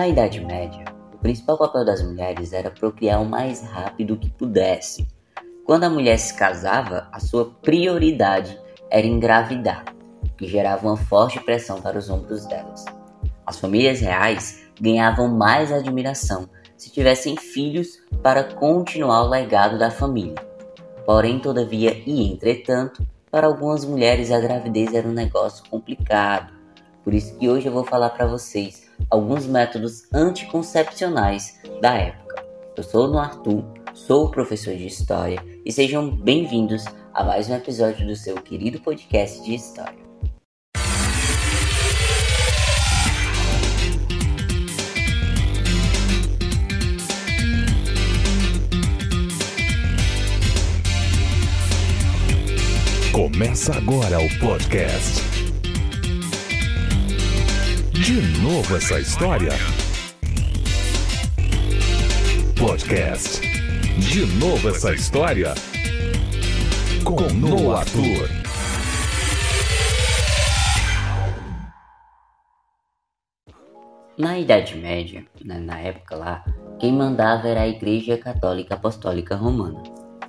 Na Idade Média, o principal papel das mulheres era procriar o mais rápido que pudesse. Quando a mulher se casava, a sua prioridade era engravidar, que gerava uma forte pressão para os ombros delas. As famílias reais ganhavam mais admiração se tivessem filhos para continuar o legado da família. Porém, todavia e entretanto, para algumas mulheres a gravidez era um negócio complicado. Por isso que hoje eu vou falar para vocês alguns métodos anticoncepcionais da época. Eu sou o Arthur, sou professor de História e sejam bem-vindos a mais um episódio do seu querido podcast de História. Começa agora o podcast. De novo essa história? Podcast. De novo essa história? Com Noah Arthur. Na Idade Média, né, na época lá, quem mandava era a Igreja Católica Apostólica Romana.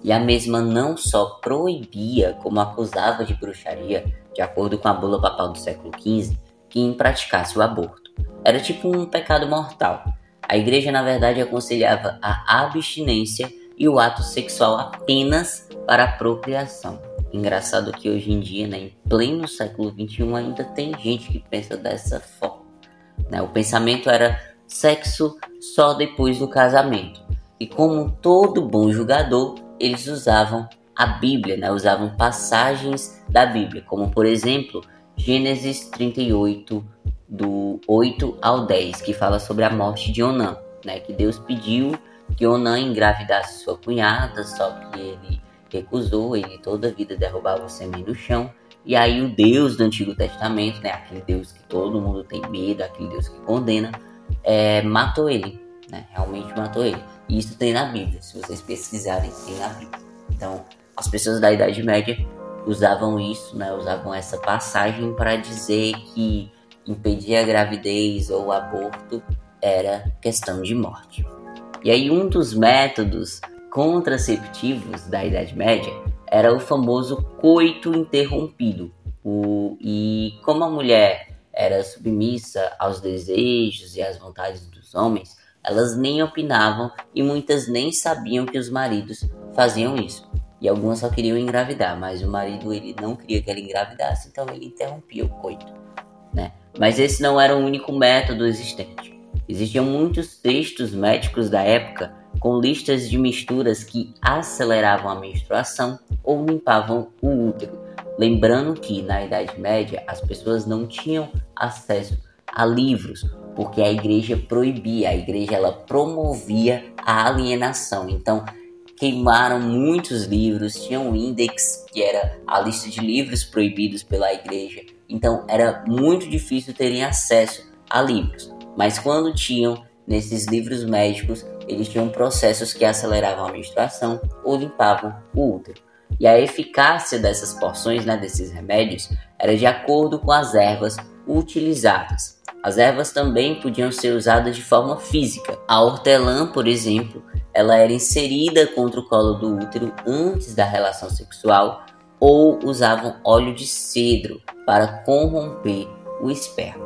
E a mesma não só proibia, como acusava de bruxaria, de acordo com a bula papal do século XV, quem praticasse o aborto. Era tipo um pecado mortal. A igreja, na verdade, aconselhava a abstinência e o ato sexual apenas para a procriação. Engraçado que hoje em dia, né, em pleno século XXI, ainda tem gente que pensa dessa forma. Né? O pensamento era sexo só depois do casamento. E como todo bom julgador, eles usavam a Bíblia, né? usavam passagens da Bíblia, como por exemplo Gênesis 38, do 8 ao 10, que fala sobre a morte de Onã, né? que Deus pediu que Onã engravidasse sua cunhada, só que ele recusou, ele toda a vida derrubava o sêmen do chão. E aí o Deus do Antigo Testamento, né, aquele Deus que todo mundo tem medo, aquele Deus que condena, é, matou ele, né, realmente matou ele. E isso tem na Bíblia, se vocês pesquisarem, tem na Bíblia. Então, as pessoas da Idade Média usavam isso, né, usavam essa passagem para dizer que impedir a gravidez ou o aborto era questão de morte. E aí um dos métodos contraceptivos da Idade Média era o famoso coito interrompido. O, e como a mulher era submissa aos desejos e às vontades dos homens, elas nem opinavam e muitas nem sabiam que os maridos faziam isso. E algumas só queriam engravidar, mas o marido ele não queria que ela engravidasse, então ele interrompia o coito, né? Mas esse não era o único método existente. Existiam muitos textos médicos da época com listas de misturas que aceleravam a menstruação ou limpavam o útero. Lembrando que na Idade Média as pessoas não tinham acesso a livros, porque a igreja proibia, a igreja ela promovia a alienação. Então, queimaram muitos livros, tinha um index que era a lista de livros proibidos pela igreja. Então, era muito difícil terem acesso a livros. Mas quando tinham nesses livros médicos, eles tinham processos que aceleravam a menstruação ou limpavam o útero. E a eficácia dessas porções, né, desses remédios, era de acordo com as ervas utilizadas. As ervas também podiam ser usadas de forma física. A hortelã, por exemplo, ela era inserida contra o colo do útero antes da relação sexual ou usavam óleo de cedro para corromper o esperma.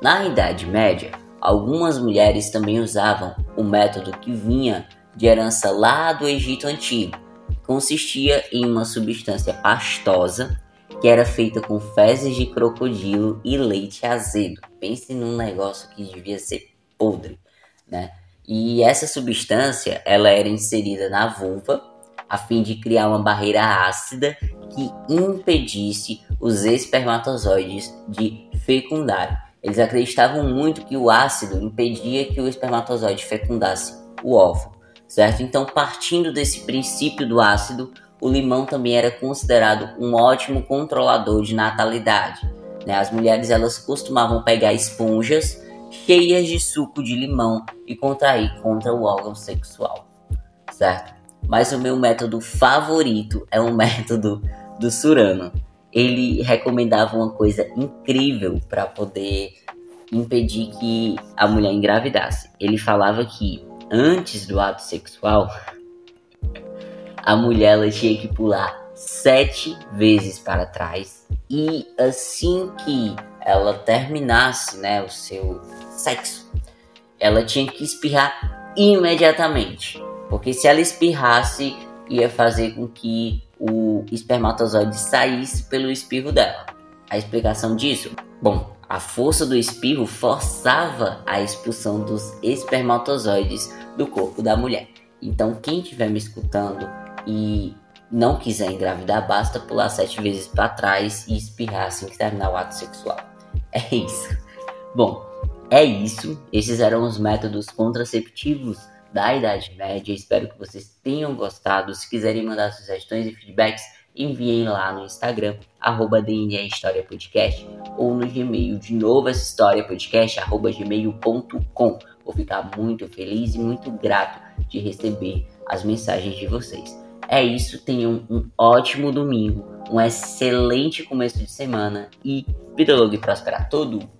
Na Idade Média, algumas mulheres também usavam o método que vinha de herança lá do Egito Antigo. Consistia em uma substância pastosa que era feita com fezes de crocodilo e leite azedo. Pense num negócio que devia ser podre, né? E essa substância, ela era inserida na vulva a fim de criar uma barreira ácida que impedisse os espermatozoides de fecundar. Eles acreditavam muito que o ácido impedia que o espermatozoide fecundasse o óvulo, certo? Então, partindo desse princípio do ácido, o limão também era considerado um ótimo controlador de natalidade. Né? As mulheres elas costumavam pegar esponjas cheias de suco de limão e contrair contra o órgão sexual, certo? Mas o meu método favorito é o método do Surano. Ele recomendava uma coisa incrível para poder impedir que a mulher engravidasse. Ele falava que antes do ato sexual, a mulher ela tinha que pular sete vezes para trás e assim que ela terminasse, né, o seu sexo, ela tinha que espirrar imediatamente, porque se ela espirrasse ia fazer com que o espermatozoide saísse pelo espirro dela. A explicação disso? Bom, a força do espirro forçava a expulsão dos espermatozoides do corpo da mulher. Então, quem estiver me escutando e não quiser engravidar, basta pular sete vezes para trás e espirrar assim que terminar o ato sexual. É isso. Bom, é isso. Esses eram os métodos contraceptivos da Idade Média. Espero que vocês tenham gostado. Se quiserem mandar sugestões e feedbacks, enviem lá no Instagram, arroba História Podcast, ou no Gmail, de novo essa história podcast, arroba gmail.com. Vou ficar muito feliz e muito grato de receber as mensagens de vocês. É isso, tenham um ótimo domingo, um excelente começo de semana e vida longa e próspera a todos!